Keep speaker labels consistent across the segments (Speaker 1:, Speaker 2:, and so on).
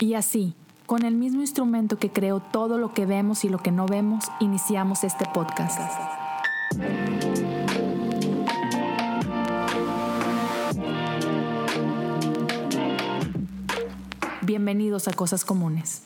Speaker 1: Y así, con el mismo instrumento que creó todo lo que vemos y lo que no vemos, iniciamos este podcast. Bienvenidos a Cosas Comunes.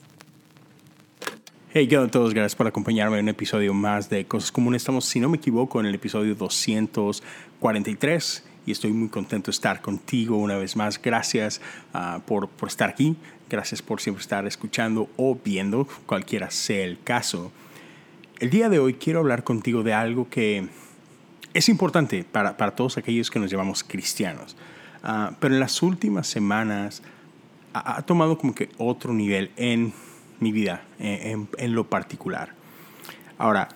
Speaker 2: Hey, ¿qué tal a todos? Gracias por acompañarme en un episodio más de Cosas Comunes. Estamos, si no me equivoco, en el episodio 243 y estoy muy contento de estar contigo una vez más. Gracias ah, por, por, estar aquí, gracias por siempre estar escuchando o viendo, cualquiera sea el caso. El día de hoy quiero hablar contigo de algo que es importante para, para todos aquellos que nos llamamos cristianos, uh, pero en las últimas semanas ha, ha, tomado como que otro nivel en mi vida, en, en lo particular. Ahora,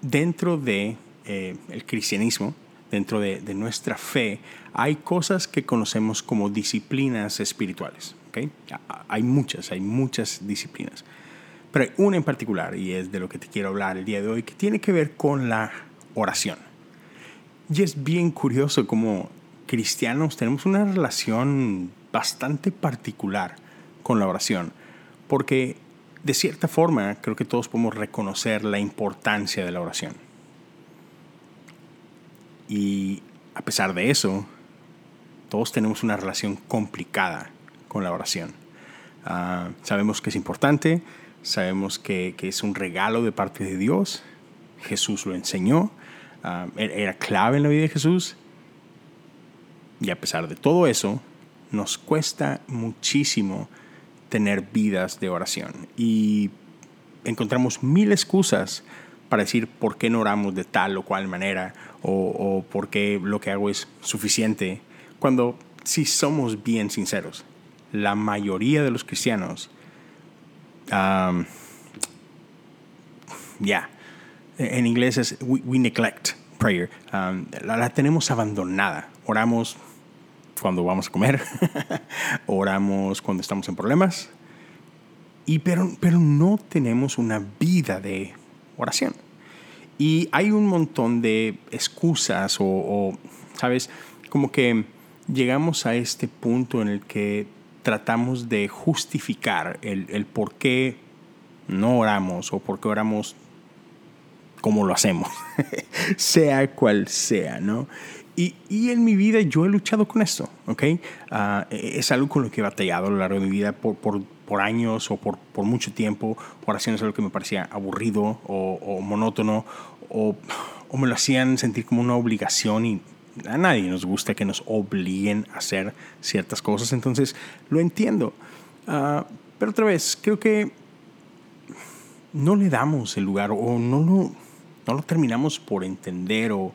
Speaker 2: dentro de eh, el cristianismo, dentro de, de, nuestra fe, hay cosas que conocemos como disciplinas espirituales. ¿Okay? Hay muchas, hay muchas disciplinas. Pero hay una en particular, y es de lo que te quiero hablar el día de hoy, que tiene que ver con la oración. Y es bien curioso como cristianos tenemos una relación bastante particular con la oración, porque de cierta forma creo que todos podemos reconocer la importancia de la oración. Y a pesar de eso, todos tenemos una relación complicada con la oración. Uh, sabemos que es importante, sabemos que, que, es un regalo de parte de Dios, Jesús lo enseñó, uh, era clave en la vida de Jesús, y a pesar de todo eso, nos cuesta muchísimo tener vidas de oración. Y encontramos mil excusas para decir por qué no oramos de tal o cual manera o, o por qué lo que hago es suficiente, cuando si somos bien sinceros, la mayoría de los cristianos, um, ya, en inglés es we, neglect prayer, um, la, tenemos abandonada. Oramos cuando vamos a comer, oramos cuando estamos en problemas, y, pero, pero no tenemos una vida de oración. Y hay un montón de excusas o, ¿sabes? Como que llegamos a este punto en el que tratamos de justificar el, el por qué no oramos o por qué oramos como lo hacemos, sea cual sea, ¿no? Y, y, en mi vida yo he luchado con esto, ¿ok? Uh, es algo con lo que he batallado a lo largo de mi vida por, por, por años o por, por, mucho tiempo. Oraciones algo que me parecía aburrido o, o monótono o, o, me lo hacían sentir como una obligación y a nadie nos gusta que nos obliguen a hacer ciertas cosas. Entonces lo entiendo. Uh, pero otra vez, creo que no le damos el lugar o no lo, no lo terminamos por entender o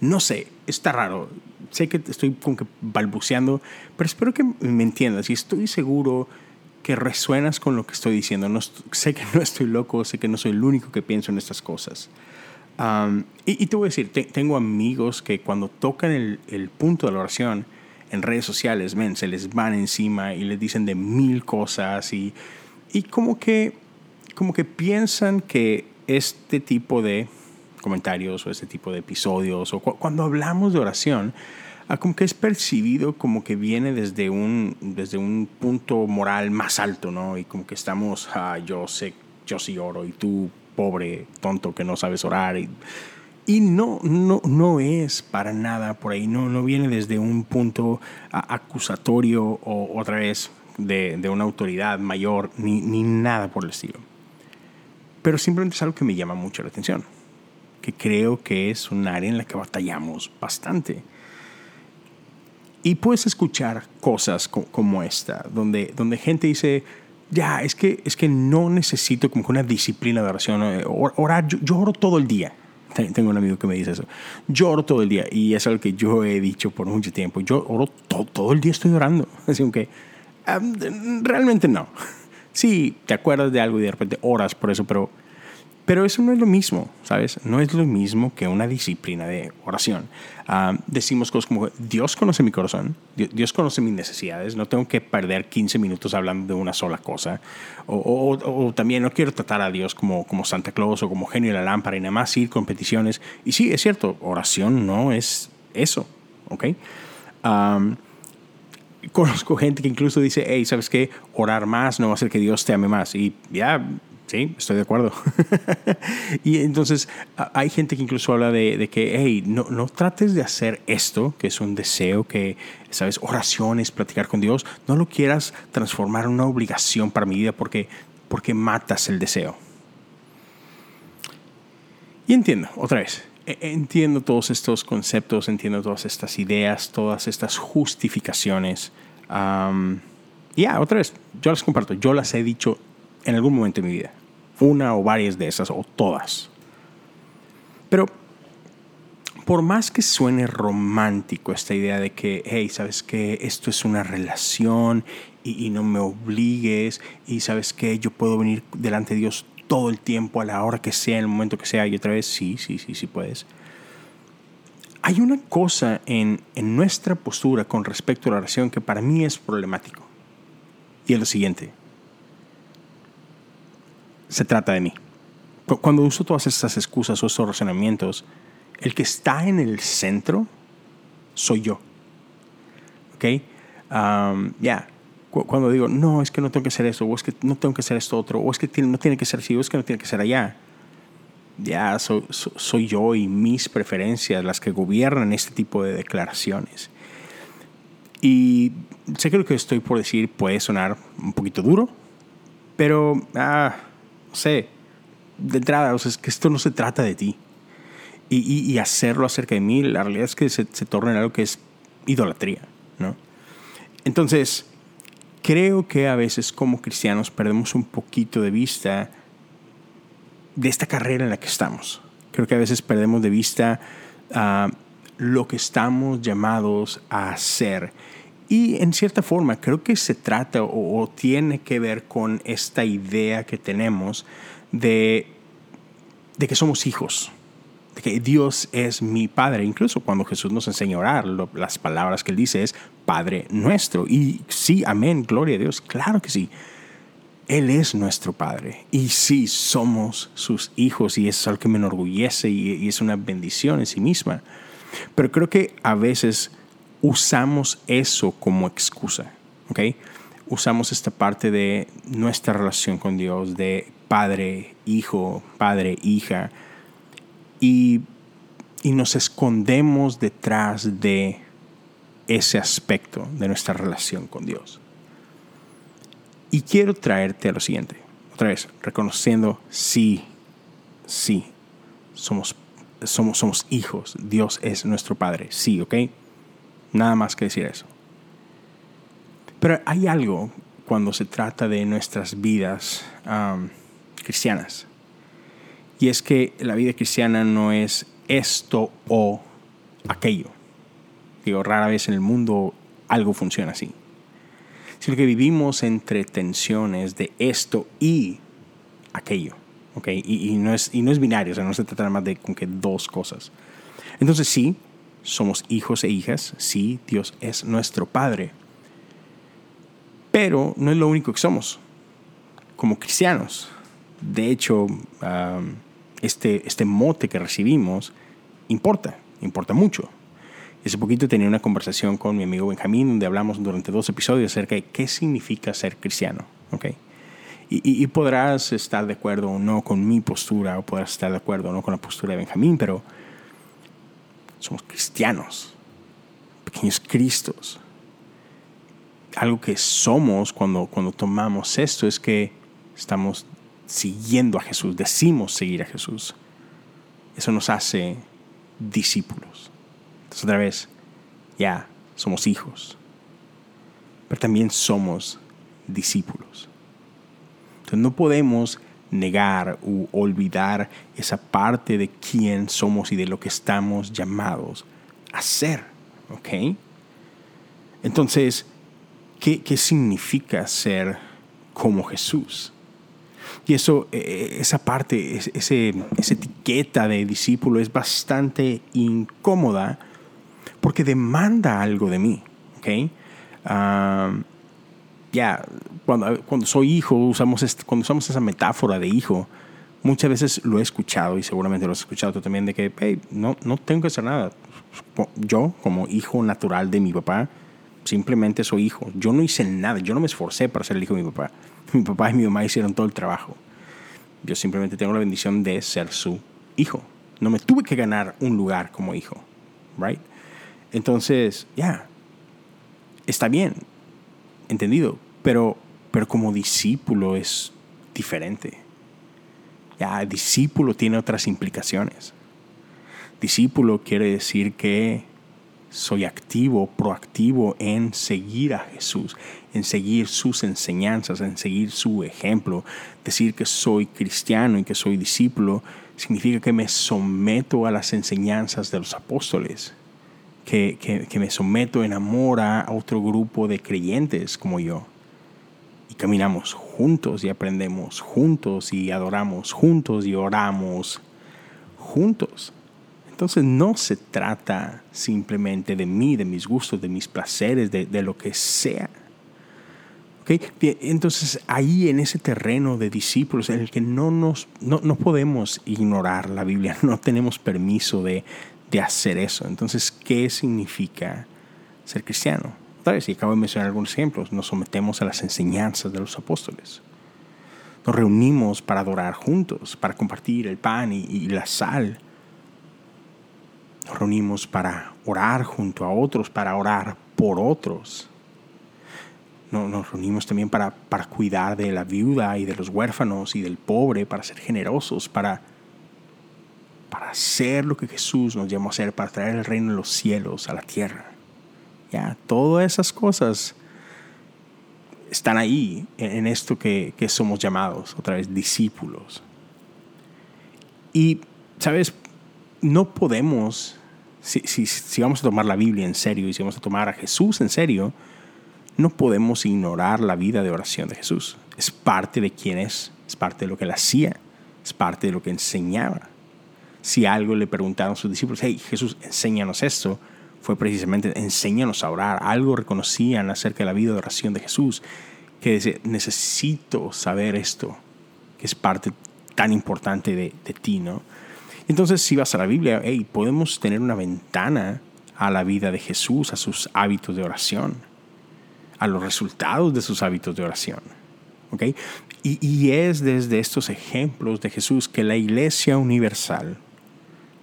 Speaker 2: no sé, está raro. Sé que estoy como que balbuceando, pero espero que me entiendas y estoy seguro que resuenas con lo que estoy diciendo. No, sé que no estoy loco, sé que no soy el único que pienso en estas cosas. Um, y, y, te voy a decir, te, tengo amigos que cuando tocan el, el, punto de la oración en redes sociales, men, se les van encima y les dicen de mil cosas y, y como, que, como que piensan que este tipo de comentarios o este tipo de episodios o cu cuando hablamos de oración, ah, como que es percibido como que viene desde un, desde un punto moral más alto, ¿no? Y como que estamos, ah, yo sé, yo sí oro y tú, pobre tonto que no sabes orar. Y, y no, no, no es para nada por ahí, no, no viene desde un punto acusatorio o otra vez de, de una autoridad mayor, ni, ni nada por el estilo. Pero simplemente es algo que me llama mucho la atención que creo que es un área en la que batallamos bastante. Y puedes escuchar cosas como esta, donde, donde gente dice, ya, es que, es que no necesito como una disciplina de oración. Orar, yo, yo oro todo el día. Tengo un amigo que me dice eso. Yo oro todo el día y es algo que yo he dicho por mucho tiempo. Yo oro todo, todo el día estoy orando. Así que um, realmente no. Sí, te acuerdas de algo y de repente oras por eso, pero pero eso no es lo mismo, ¿sabes? No es lo mismo que una disciplina de oración. Uh, decimos cosas como, Dios conoce mi corazón, Dios conoce mis necesidades, no tengo que perder 15 minutos hablando de una sola cosa. O, también no quiero tratar a Dios como, como Santa Claus o como genio de la lámpara y nada más ir con peticiones. Y sí, es cierto, oración no es eso, ¿ok? Um, conozco gente que incluso dice, hey, ¿sabes qué? Orar más no va a hacer que Dios te ame más. Y ya, sí, estoy de acuerdo. y entonces hay gente que incluso habla de, que, hey, no, no trates de hacer esto, que es un deseo, que, ¿sabes? Oraciones, platicar con Dios. No lo quieras transformar en una obligación para mi vida porque, porque matas el deseo. Y entiendo, otra vez, e, entiendo todos estos conceptos, entiendo todas estas ideas, todas estas justificaciones. ya, otra vez, yo las comparto, yo las he dicho en algún momento de mi vida, una o varias de esas, o todas. Pero por más que suene romántico esta idea de que, hey, sabes que esto es una relación y, no me obligues, y sabes que yo puedo venir delante de Dios todo el tiempo, a la hora que sea, en el momento que sea, y otra vez, sí, sí, sí, sí puedes. Hay una cosa en, en nuestra postura con respecto a la oración que para mí es problemático. Y es lo siguiente. Se trata de mí. Cuando uso todas estas excusas o estos razonamientos, el que está en el centro soy yo. ¿Ok? ya, cuando digo, no, es que no tengo que hacer eso, o es que no tengo que hacer esto otro, o es que no tiene que ser así, o es que no tiene que ser allá. Ya soy, soy yo y mis preferencias las que gobiernan este tipo de declaraciones. Y sé que lo que estoy por decir puede sonar un poquito duro, pero, ah, sé, de entrada, o sea, es que esto no se trata de ti. Y, hacerlo acerca de mí, la realidad es que se, se torna en algo que es idolatría, ¿no? Entonces, creo que a veces como cristianos perdemos un poquito de vista de esta carrera en la que estamos. Creo que a veces perdemos de vista ah, lo que estamos llamados a hacer. Y en cierta forma creo que se trata o, tiene que ver con esta idea que tenemos de, de que somos hijos de que Dios es mi Padre. Incluso cuando Jesús nos enseña a orar, las palabras que Él dice es Padre nuestro. Y sí, amén, gloria a Dios, claro que sí. Él es nuestro Padre. Y sí, somos sus hijos y es algo que me enorgullece y, y es una bendición en sí misma. Pero creo que a veces usamos eso como excusa, ¿ok? Usamos esta parte de nuestra relación con Dios, de padre, hijo, padre, hija, y, y nos escondemos detrás de ese aspecto de nuestra relación con Dios. Y quiero traerte a lo siguiente, otra vez, reconociendo, sí, sí, somos, somos, somos hijos, Dios es nuestro Padre, sí, ¿ok? Nada más que decir eso. Pero hay algo cuando se trata de nuestras vidas cristianas y es que la vida cristiana no es esto o aquello. Digo, rara vez en el mundo algo funciona así. Sino que vivimos entre tensiones de esto y aquello. ¿okay? Y, no es, y no es binario, o sea, no se trata más de con que dos cosas. Entonces sí, somos hijos e hijas, sí, Dios es nuestro Padre. Pero no es lo único que somos como cristianos. De hecho, este, este mote que recibimos importa, importa mucho. Hace poquito tenía una conversación con mi amigo Benjamín donde hablamos durante dos episodios acerca de qué significa ser cristiano. ¿okay? Y, y, podrás estar de acuerdo o no con mi postura, o podrás estar de acuerdo o no con la postura de Benjamín, pero somos cristianos, pequeños cristos. Algo que somos cuando, cuando tomamos esto es que estamos siguiendo a Jesús, decimos seguir a Jesús. Eso nos hace discípulos. Entonces otra vez, ya, somos hijos, pero también somos discípulos. Entonces no podemos negar u olvidar esa parte de quién somos y de lo que estamos llamados a ser. ¿Ok? Entonces, ¿qué, qué significa ser como Jesús? Y eso, eh, esa parte, ese, esa etiqueta de discípulo es bastante incómoda porque demanda algo de mí. ¿okay? ya, cuando, cuando soy hijo, usamos cuando usamos esa metáfora de hijo, muchas veces lo he escuchado y seguramente lo has escuchado tú también, de que no, no tengo que hacer nada. Yo, como hijo natural de mi papá, simplemente soy hijo. Yo no hice nada, yo no me esforcé para ser el hijo de mi papá. Mi papá y mi mamá hicieron todo el trabajo. Yo simplemente tengo la bendición de ser su hijo. No me tuve que ganar un lugar como hijo, right? Entonces, ya, está bien, entendido, pero, pero como discípulo es diferente. Ya, discípulo tiene otras implicaciones. Discípulo quiere decir que soy activo, proactivo en seguir a Jesús, en seguir sus enseñanzas, en seguir su ejemplo. Decir que soy cristiano y que soy discípulo significa que me someto a las enseñanzas de los apóstoles, que, que me someto en amor a otro grupo de creyentes como yo. Y caminamos juntos y aprendemos juntos y adoramos juntos y oramos juntos. Entonces no se trata simplemente de mí, de mis gustos, de mis placeres, de, de lo que sea. ¿Okay? Entonces ahí en ese terreno de discípulos en el que no, nos, no, no podemos ignorar la Biblia, no tenemos permiso de, de hacer eso. Entonces, ¿qué significa ser cristiano? Vez, y acabo de mencionar algunos ejemplos, nos sometemos a las enseñanzas de los apóstoles. Nos reunimos para adorar juntos, para compartir el pan y, la sal nos reunimos para orar junto a otros, para orar por otros. Nos reunimos también para, para cuidar de la viuda y de los huérfanos y del pobre, para ser generosos, para, para hacer lo que Jesús nos llamó a hacer, para traer el reino de los cielos a la tierra. Ya, todas esas cosas están ahí en esto que, que somos llamados, otra vez, discípulos. Y, ¿sabes? no podemos, si, si, vamos a tomar la Biblia en serio y si vamos a tomar a Jesús en serio, no podemos ignorar la vida de oración de Jesús. Es parte de quién es, es parte de lo que él hacía, es parte de lo que enseñaba. Si algo le preguntaron a sus discípulos, hey Jesús, enséñanos esto, fue precisamente enséñanos a orar. Algo reconocían acerca de la vida de oración de Jesús, que dice, necesito saber esto, que es parte tan importante de, de ti, ¿no? Entonces, si vas a la Biblia, hey, podemos tener una ventana a la vida de Jesús, a sus hábitos de oración, a los resultados de sus hábitos de oración. ¿okay? Y, y es desde estos ejemplos de Jesús que la Iglesia Universal,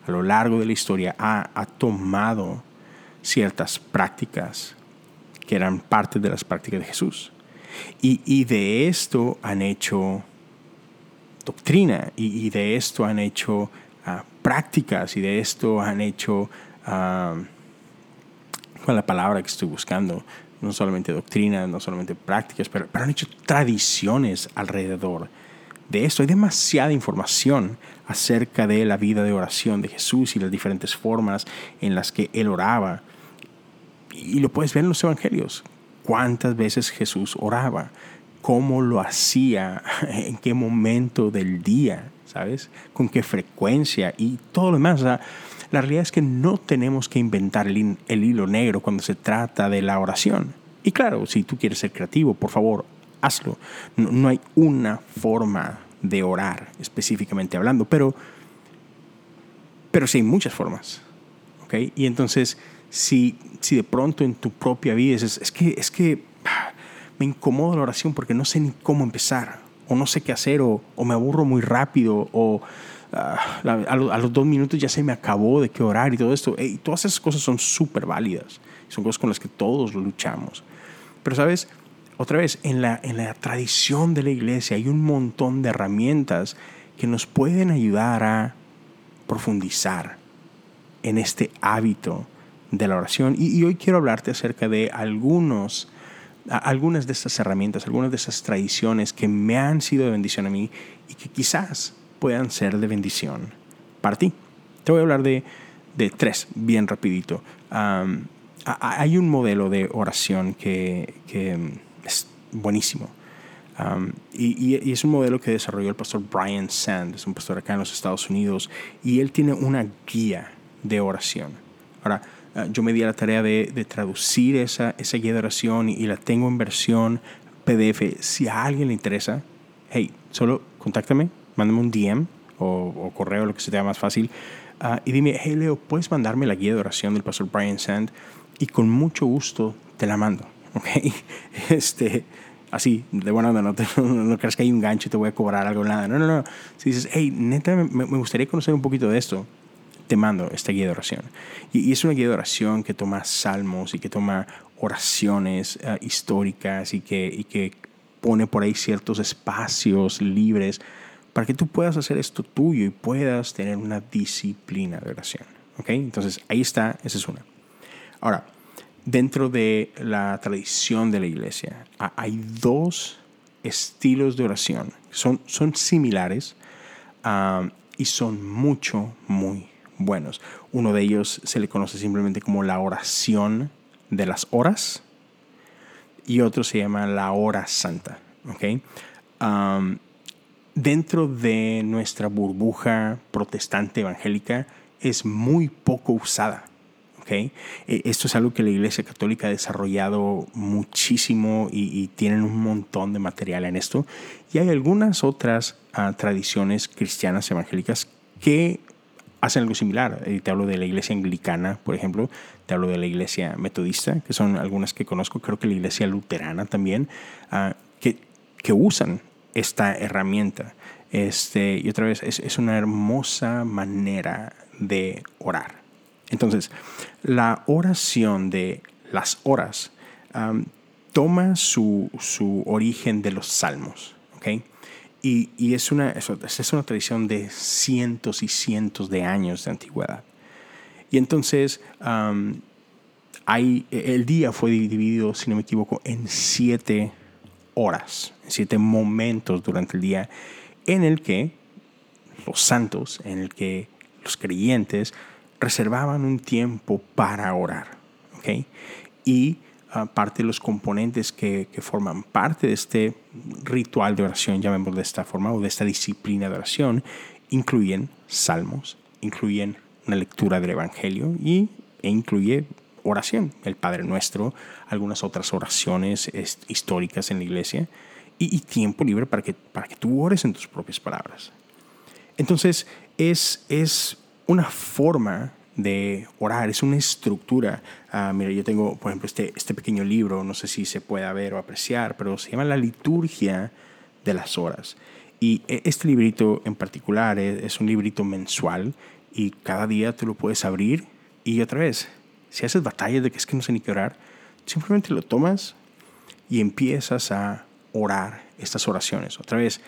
Speaker 2: a lo largo de la historia, ha, ha tomado ciertas prácticas que eran parte de las prácticas de Jesús. Y, y de esto han hecho doctrina y, y de esto han hecho prácticas y de esto han hecho, con la palabra que estoy buscando? No solamente doctrinas, no solamente prácticas, pero, pero han hecho tradiciones alrededor de esto. Hay demasiada información acerca de la vida de oración de Jesús y las diferentes formas en las que él oraba. Y lo puedes ver en los evangelios. Cuántas veces Jesús oraba, cómo lo hacía, en qué momento del día. ¿sabes? Con qué frecuencia y todo lo demás. la realidad es que no tenemos que inventar el, hilo negro cuando se trata de la oración. Y claro, si tú quieres ser creativo, por favor, hazlo. No, hay una forma de orar específicamente hablando, pero, pero sí hay muchas formas. ¿okay? Y entonces, si, si de pronto en tu propia vida es, es que, es que ah, me incomoda la oración porque no sé ni cómo empezar o no sé qué hacer, o, me aburro muy rápido, o ah, a, los dos minutos ya se me acabó de qué orar y todo esto. Y todas esas cosas son súper válidas, son cosas con las que todos luchamos. Pero sabes, otra vez, en la, en la tradición de la iglesia hay un montón de herramientas que nos pueden ayudar a profundizar en este hábito de la oración. Y, hoy quiero hablarte acerca de algunos algunas de estas herramientas, algunas de esas tradiciones que me han sido de bendición a mí y que quizás puedan ser de bendición para ti. Te voy a hablar de, de tres, bien rapidito. hay un modelo de oración que, que es buenísimo. y, y, es un modelo que desarrolló el pastor Brian Sand, es un pastor acá en los Estados Unidos, y él tiene una guía de oración. Ahora, Ah, yo me di a la tarea de, traducir esa, esa, guía de oración y, la tengo en versión PDF. Si a alguien le interesa, hey, solo contáctame, mándame un DM o, correo, lo que se te haga más fácil, ah, y dime, hey Leo, ¿puedes mandarme la guía de oración del pastor Brian Sand? Y con mucho gusto te la mando, ¿ok? Este, así, de buena onda, no, no, creas que hay un gancho y te voy a cobrar algo, nada. No, no, no. Si dices, hey, neta, me, me gustaría conocer un poquito de esto, te mando esta guía de oración. Y, es una guía de oración que toma salmos y que toma oraciones eh, históricas y que, y que pone por ahí ciertos espacios libres para que tú puedas hacer esto tuyo y puedas tener una disciplina de oración. ¿Ok? Entonces, ahí está, esa es una. Ahora, dentro de la tradición de la iglesia, hay dos estilos de oración. Son, son similares ah, y son mucho, muy buenos. Uno de ellos se le conoce simplemente como la oración de las horas y otro se llama la hora santa. ¿okay? dentro de nuestra burbuja protestante evangélica es muy poco usada. ¿okay? E, esto es algo que la Iglesia Católica ha desarrollado muchísimo y, tienen un montón de material en esto. Y hay algunas otras ah, tradiciones cristianas evangélicas que hacen algo similar. te hablo de la iglesia anglicana, por ejemplo, te hablo de la iglesia metodista, que son algunas que conozco, creo que la iglesia luterana también, ah, que, que usan esta herramienta. Este, y otra vez, es, es una hermosa manera de orar. Entonces, la oración de las horas toma su, su, origen de los salmos. ¿okay? Y, es, una, es una tradición de cientos y cientos de años de antigüedad. Y entonces hay, el día fue dividido, si no me equivoco, en siete horas, en siete momentos durante el día en el que los santos, en el que los creyentes reservaban un tiempo para orar. ¿okay? Y parte de los componentes que, forman parte de este ritual de oración, llamémoslo de esta forma, o de esta disciplina de oración, incluyen salmos, incluyen una lectura del Evangelio y, e incluye oración, el Padre Nuestro, algunas otras oraciones históricas en la iglesia y, tiempo libre para que, para que tú ores en tus propias palabras. Entonces, es, es una forma de orar, es una estructura. Ah, mira, yo tengo, por ejemplo, este, este pequeño libro, no sé si se puede ver o apreciar, pero se llama La liturgia de las horas. Y e, este librito en particular es, un librito mensual y cada día tú lo puedes abrir y otra vez, si haces batallas de que es que no sé ni qué orar, simplemente lo tomas y empiezas a orar estas oraciones. Otra vez,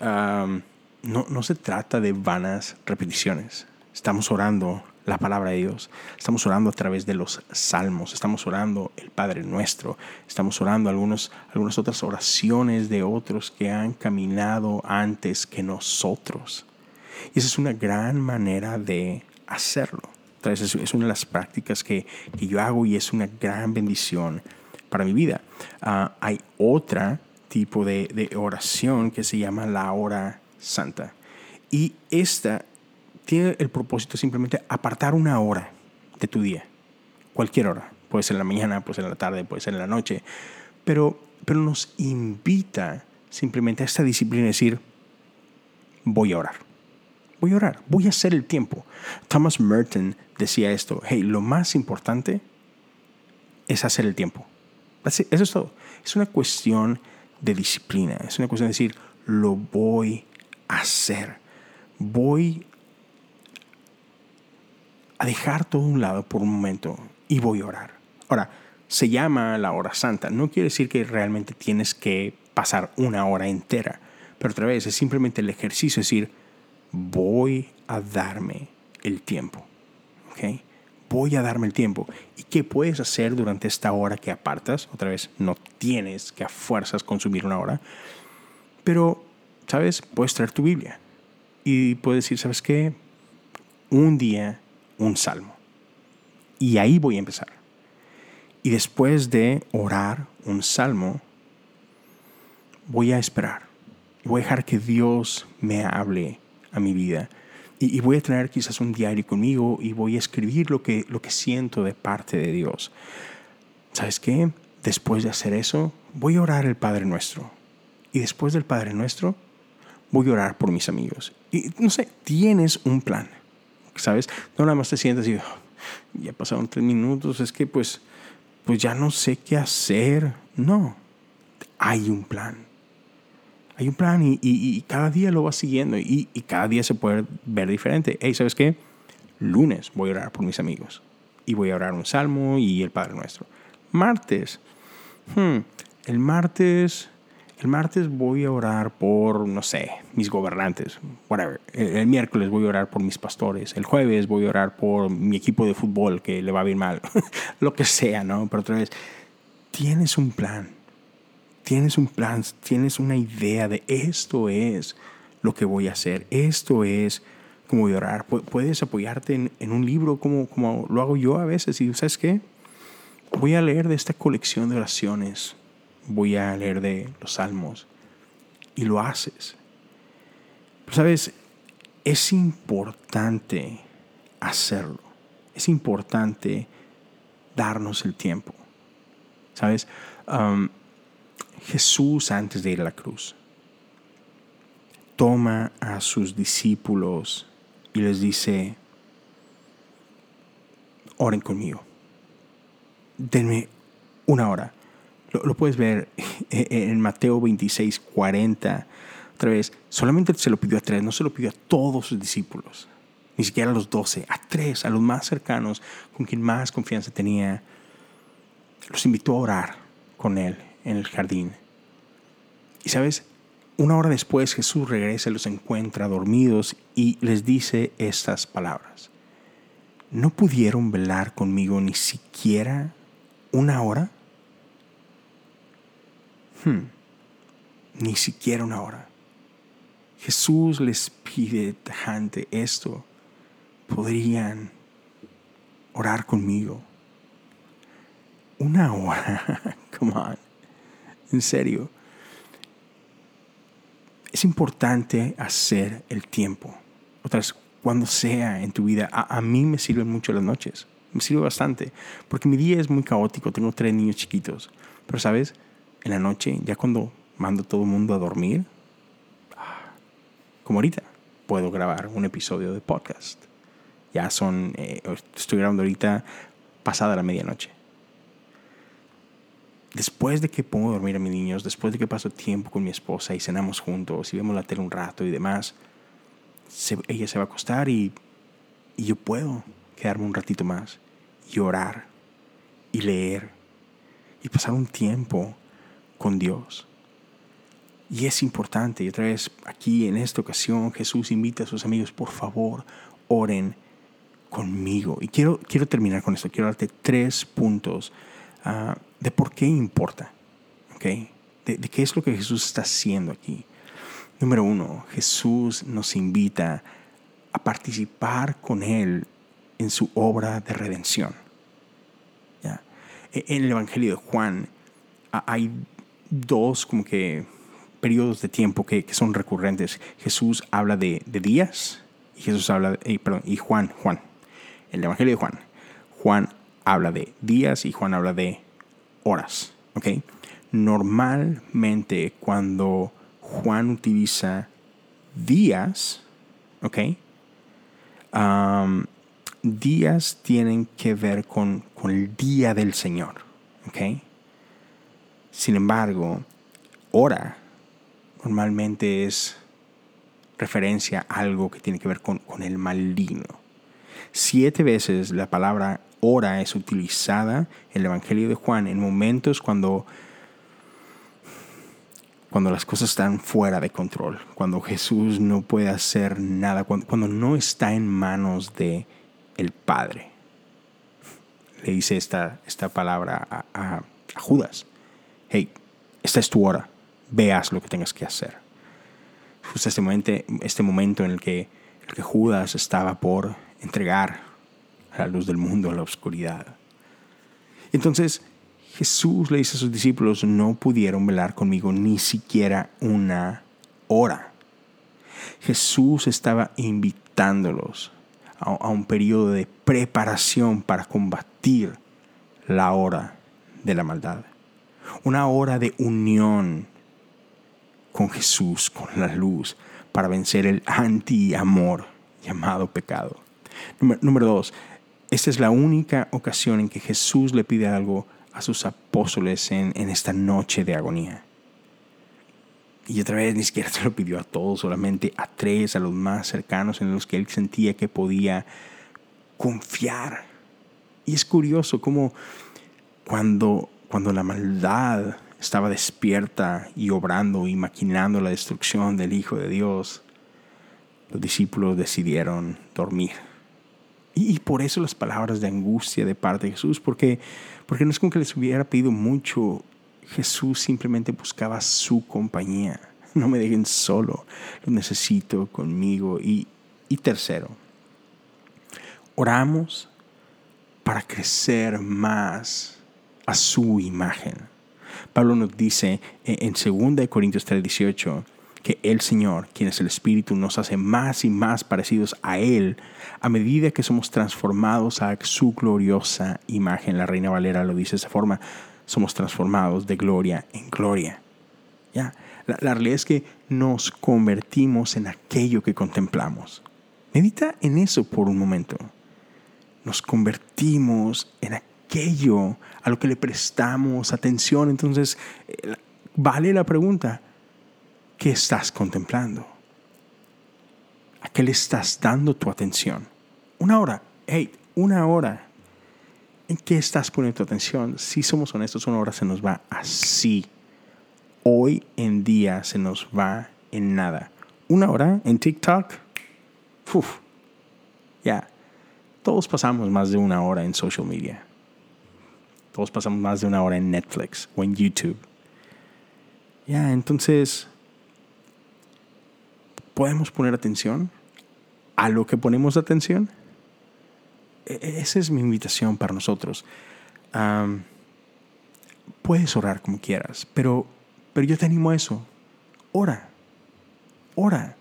Speaker 2: no, no se trata de vanas repeticiones. Estamos orando la palabra de Dios. Estamos orando a través de los salmos, estamos orando el Padre Nuestro, estamos orando algunos, algunas otras oraciones de otros que han caminado antes que nosotros. Y esa es una gran manera de hacerlo. Es una de las prácticas que, yo hago y es una gran bendición para mi vida. Ah, hay otra tipo de, de oración que se llama la hora santa. Y esta tiene el propósito simplemente apartar una hora de tu día, cualquier hora, puede ser en la mañana, puede ser en la tarde, puede ser en la noche, pero, pero nos invita simplemente a esta disciplina de decir, voy a orar, voy a orar, voy a hacer el tiempo. Thomas Merton decía esto, hey, lo más importante es hacer el tiempo. Eso es todo. Es una cuestión de disciplina, es una cuestión de decir, lo voy a hacer. Voy a dejar todo un lado por un momento y voy a orar. Ahora, se llama la hora santa. No quiere decir que realmente tienes que pasar una hora entera, pero otra vez es simplemente el ejercicio, es decir, voy a darme el tiempo. ¿ok? Voy a darme el tiempo. ¿Y qué puedes hacer durante esta hora que apartas? Otra vez, no tienes que a fuerzas consumir una hora, pero, ¿sabes? Puedes traer tu Biblia y puedes decir, ¿sabes qué? Un día un salmo. Y ahí voy a empezar. Y después de orar un salmo, voy a esperar. Voy a dejar que Dios me hable a mi vida. Y, voy a tener quizás un diario conmigo y voy a escribir lo que, lo que siento de parte de Dios. ¿Sabes qué? Después de hacer eso, voy a orar el Padre Nuestro. Y después del Padre Nuestro, voy a orar por mis amigos. Y no sé, tienes un plan. ¿Sabes? No nada más te sientas y ya pasaron tres minutos, es que pues, pues ya no sé qué hacer. No, hay un plan. Hay un plan y, cada día lo vas siguiendo y, y, cada día se puede ver diferente. Hey, ¿sabes qué? Lunes voy a orar por mis amigos y voy a orar un salmo y el Padre Nuestro. Martes, hmm, el martes el martes voy a orar por, no sé, mis gobernantes, whatever. El, miércoles voy a orar por mis pastores. El jueves voy a orar por mi equipo de fútbol que le va bien mal. Lo que sea, ¿no? Pero otra vez, tienes un plan. Tienes un plan, tienes una idea de esto es lo que voy a hacer. Esto es como voy a orar. Puedes apoyarte en, en un libro como, como lo hago yo a veces. Y ¿sabes qué? Voy a leer de esta colección de oraciones voy a leer de los salmos. Y lo haces. Sabes, es importante hacerlo. Es importante darnos el tiempo. ¿Sabes? Um, Jesús antes de ir a la cruz toma a sus discípulos y les dice, oren conmigo. Denme una hora. Lo, puedes ver en Mateo 26, 40. Otra vez, solamente se lo pidió a tres, no se lo pidió a todos sus discípulos, ni siquiera a los doce, a tres, a los más cercanos, con quien más confianza tenía. Los invitó a orar con él en el jardín. Y sabes, una hora después Jesús regresa los encuentra dormidos y les dice estas palabras. ¿No pudieron velar conmigo ni siquiera una hora? Hmm. ni siquiera una hora. Jesús les pide tajante esto. Podrían orar conmigo. Una hora. Come on. En serio. Es importante hacer el tiempo. Otra vez, cuando sea en tu vida, a, a, mí me sirven mucho las noches. Me sirve bastante. Porque mi día es muy caótico. Tengo tres niños chiquitos. Pero, ¿sabes? En la noche, ya cuando mando todo el mundo a dormir, como ahorita, puedo grabar un episodio de podcast. Ya son, eh, estoy grabando ahorita pasada la medianoche. Después de que pongo a dormir a mis niños, después de que paso tiempo con mi esposa y cenamos juntos y vemos la tele un rato y demás, ella se va a acostar y, y yo puedo quedarme un ratito más y orar y leer y pasar un tiempo con Dios. Y es importante, y otra vez aquí en esta ocasión Jesús invita a sus amigos, por favor, oren conmigo. Y quiero, quiero terminar con esto, quiero darte tres puntos ah, de por qué importa, ¿ok? De, de qué es lo que Jesús está haciendo aquí. Número uno, Jesús nos invita a participar con Él en su obra de redención. ¿Ya? E, en el Evangelio de Juan hay dos como que periodos de tiempo que, son recurrentes. Jesús habla de, días y Jesús habla, eh, perdón, y Juan, Juan, el Evangelio de Juan. Juan habla de días y Juan habla de horas, ¿ok? Normalmente cuando Juan utiliza días, ¿ok? días tienen que ver con, con el día del Señor, ¿ok? Sin embargo, hora normalmente es referencia a algo que tiene que ver con, el maligno. Siete veces la palabra hora es utilizada en el Evangelio de Juan en momentos cuando, cuando las cosas están fuera de control, cuando Jesús no puede hacer nada, cuando, no está en manos de el Padre. Le dice esta, esta palabra a Judas hey, esta es tu hora, veas lo que tengas que hacer. Justo este momento, este momento en el que, Judas estaba por entregar a la luz del mundo a la oscuridad. Entonces Jesús le dice a sus discípulos, no pudieron velar conmigo ni siquiera una hora. Jesús estaba invitándolos a, a un periodo de preparación para combatir la hora de la maldad una hora de unión con Jesús, con la luz, para vencer el anti-amor llamado pecado. Número, dos, esta es la única ocasión en que Jesús le pide algo a sus apóstoles en, en esta noche de agonía. Y otra vez ni siquiera se lo pidió a todos, solamente a tres, a los más cercanos en los que él sentía que podía confiar. Y es curioso cómo cuando, cuando la maldad estaba despierta y obrando y maquinando la destrucción del Hijo de Dios, los discípulos decidieron dormir. Y, por eso las palabras de angustia de parte de Jesús, porque, porque no es como que les hubiera pedido mucho, Jesús simplemente buscaba su compañía. No me dejen solo, lo necesito conmigo. Y, y tercero, oramos para crecer más a su imagen. Pablo nos dice en 2 Corintios 3:18 que el Señor, quien es el Espíritu, nos hace más y más parecidos a Él a medida que somos transformados a su gloriosa imagen. La Reina Valera lo dice de esa forma, somos transformados de gloria en gloria. ¿Ya? La, la realidad es que nos convertimos en aquello que contemplamos. Medita en eso por un momento. Nos convertimos en aquello a lo que le prestamos atención. Entonces, eh, vale la pregunta, ¿qué estás contemplando? ¿A qué le estás dando tu atención? Una hora, hey, una hora. ¿En qué estás poniendo tu atención? Si somos honestos, una hora se nos va así hoy en día se nos va en nada. Una hora en TikTok, ya. Todos pasamos más de una hora en social media. Todos pasamos más de una hora en Netflix o en YouTube. Ya, entonces, ¿podemos poner atención a lo que ponemos atención? E, e, esa es mi invitación para nosotros. puedes orar como quieras, pero pero yo te animo a eso. Ora. Ora.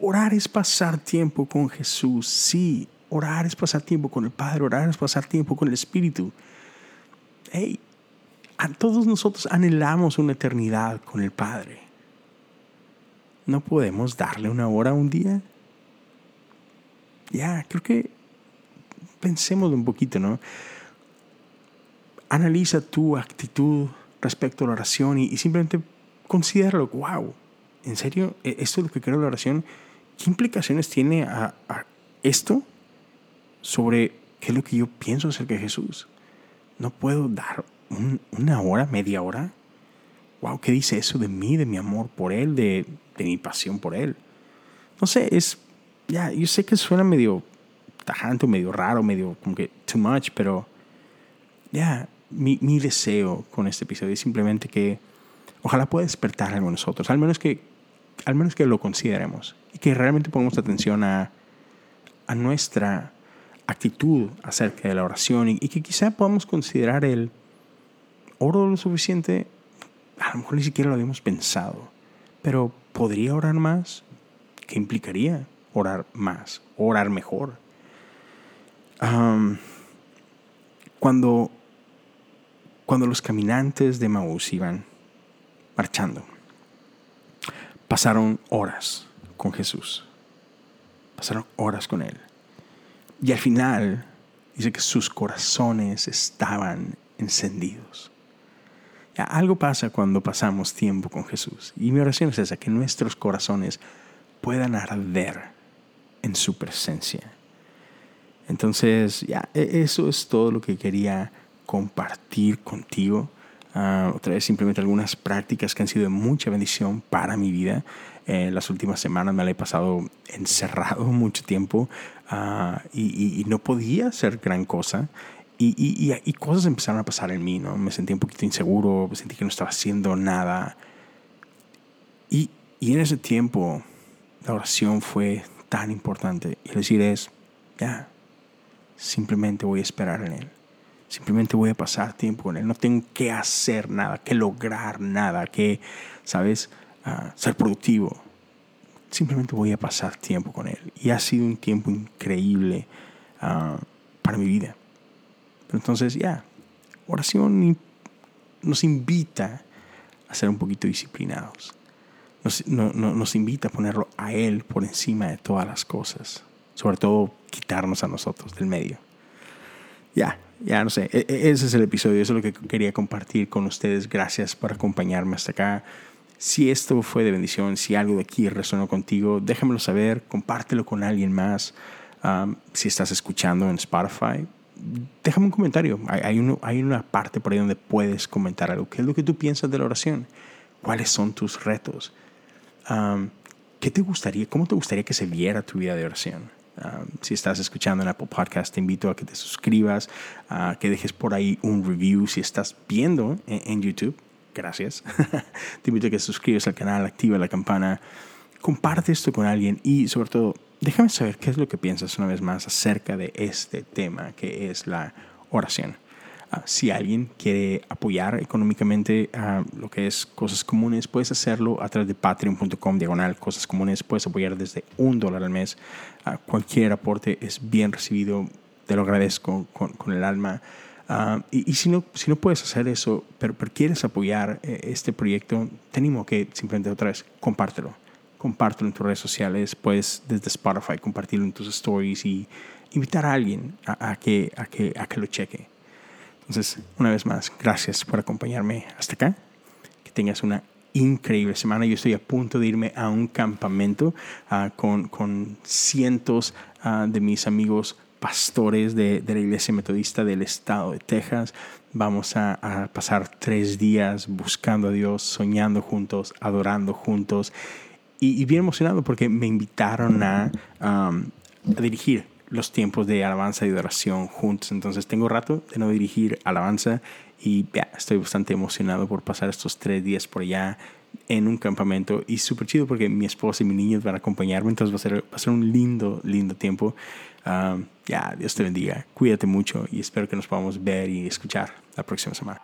Speaker 2: Orar es pasar tiempo con Jesús. Sí, orar es pasar tiempo con el Padre. Orar es pasar tiempo con el Espíritu. Hey, a todos nosotros anhelamos una eternidad con el Padre. ¿No podemos darle una hora un día? Ya, creo que pensemos un poquito, ¿no? Analiza tu actitud respecto a la oración y, simplemente considéralo, wow, ¿en serio? ¿E-, ¿Esto es lo que creo la oración? ¿Qué implicaciones tiene a, esto sobre qué es lo que yo pienso acerca de Jesús? ¿No puedo dar una hora, media hora? Wow, ¿qué dice eso de mí, de mi amor por Él, de, mi pasión por Él? No sé, es, ya, yo sé que suena medio tajante, medio raro, medio como que too much, pero ya, mi, mi, deseo con este episodio es simplemente que ojalá pueda despertar algo en nosotros, al menos que, al menos que lo consideremos y que realmente pongamos atención a, a nuestra actitud acerca de la oración y, que quizá podamos considerar el oro lo suficiente, a lo mejor ni siquiera lo habíamos pensado, pero ¿podría orar más? ¿Qué implicaría orar más? Orar mejor. cuando cuando los caminantes de Maús iban marchando. Pasaron horas con Jesús. Pasaron horas con Él. Y al final dice que sus corazones estaban encendidos. Ya, algo pasa cuando pasamos tiempo con Jesús. Y mi oración es esa, que nuestros corazones puedan arder en su presencia. Entonces, ya, e-, eso es todo lo que quería compartir contigo. Uh, otra vez simplemente algunas prácticas que han sido de mucha bendición para mi vida. En las últimas semanas me la he pasado encerrado mucho tiempo uh, y, y, no podía hacer gran cosa. Y, y, y, cosas empezaron a pasar en mí, ¿no? Me sentí un poquito inseguro, me sentí que no estaba haciendo nada. Y, y en ese tiempo la oración fue tan importante. Y decir es, ya, simplemente voy a esperar en Él Simplemente voy a pasar tiempo con Él. No tengo que hacer nada, que lograr nada, que, ¿sabes? Ah, ser productivo. Simplemente voy a pasar tiempo con Él. Y ha sido un tiempo increíble ah, para mi vida. Pero entonces, ya, oración nos invita a ser un poquito disciplinados. Nos, nos invita a ponerlo a Él por encima de todas las cosas. Sobre todo quitarnos a nosotros del medio. Ya, ya no sé, e, e, ese es el episodio, eso es lo que quería compartir con ustedes. Gracias por acompañarme hasta acá. Si esto fue de bendición, si algo de aquí resonó contigo, déjamelo saber, compártelo con alguien más. si estás escuchando en Spotify, déjame un comentario. Hay, una parte por ahí donde puedes comentar algo. ¿Qué es lo que tú piensas de la oración? ¿Cuáles son tus retos? ¿Qué te gustaría, cómo te gustaría que se viera tu vida de oración? si estás escuchando en Apple Podcast, te invito a que te suscribas, a que dejes por ahí un review. Si estás viendo en, YouTube, gracias. te invito a que suscribas al canal, activa la campana, comparte esto con alguien y sobre todo, déjame saber qué es lo que piensas una vez más acerca de este tema que es la oración. Ah, si alguien quiere apoyar económicamente a lo que es Cosas Comunes, puedes hacerlo a través de patreon.com diagonal Cosas Comunes. Puedes apoyar desde un dólar al mes. Ah, cualquier aporte es bien recibido. Te lo agradezco con, con el alma. Ah, y, si, no, si no puedes hacer eso, pero, quieres apoyar eh, este proyecto, te animo a que simplemente otra vez compártelo. Compártelo en tus redes sociales. Puedes desde Spotify compartirlo en tus stories y invitar a alguien a, que, a, que, a que lo cheque. Entonces, una vez más, gracias por acompañarme hasta acá. Que tengas una increíble semana. Yo estoy a punto de irme a un campamento ah, con, con, cientos ah, de mis amigos pastores de, de, la iglesia metodista del estado de Texas. Vamos a, pasar tres días buscando a Dios, soñando juntos, adorando juntos. Y, bien emocionado porque me invitaron a, a dirigir los tiempos de alabanza y de oración juntos. Entonces tengo rato de no dirigir alabanza y ya, estoy bastante emocionado por pasar estos tres días por allá en un campamento y súper chido porque mi esposa y mi niños van a acompañarme, entonces va a ser, va a ser un lindo, lindo tiempo. Ah, ya, Dios te bendiga, cuídate mucho y espero que nos podamos ver y escuchar la próxima semana.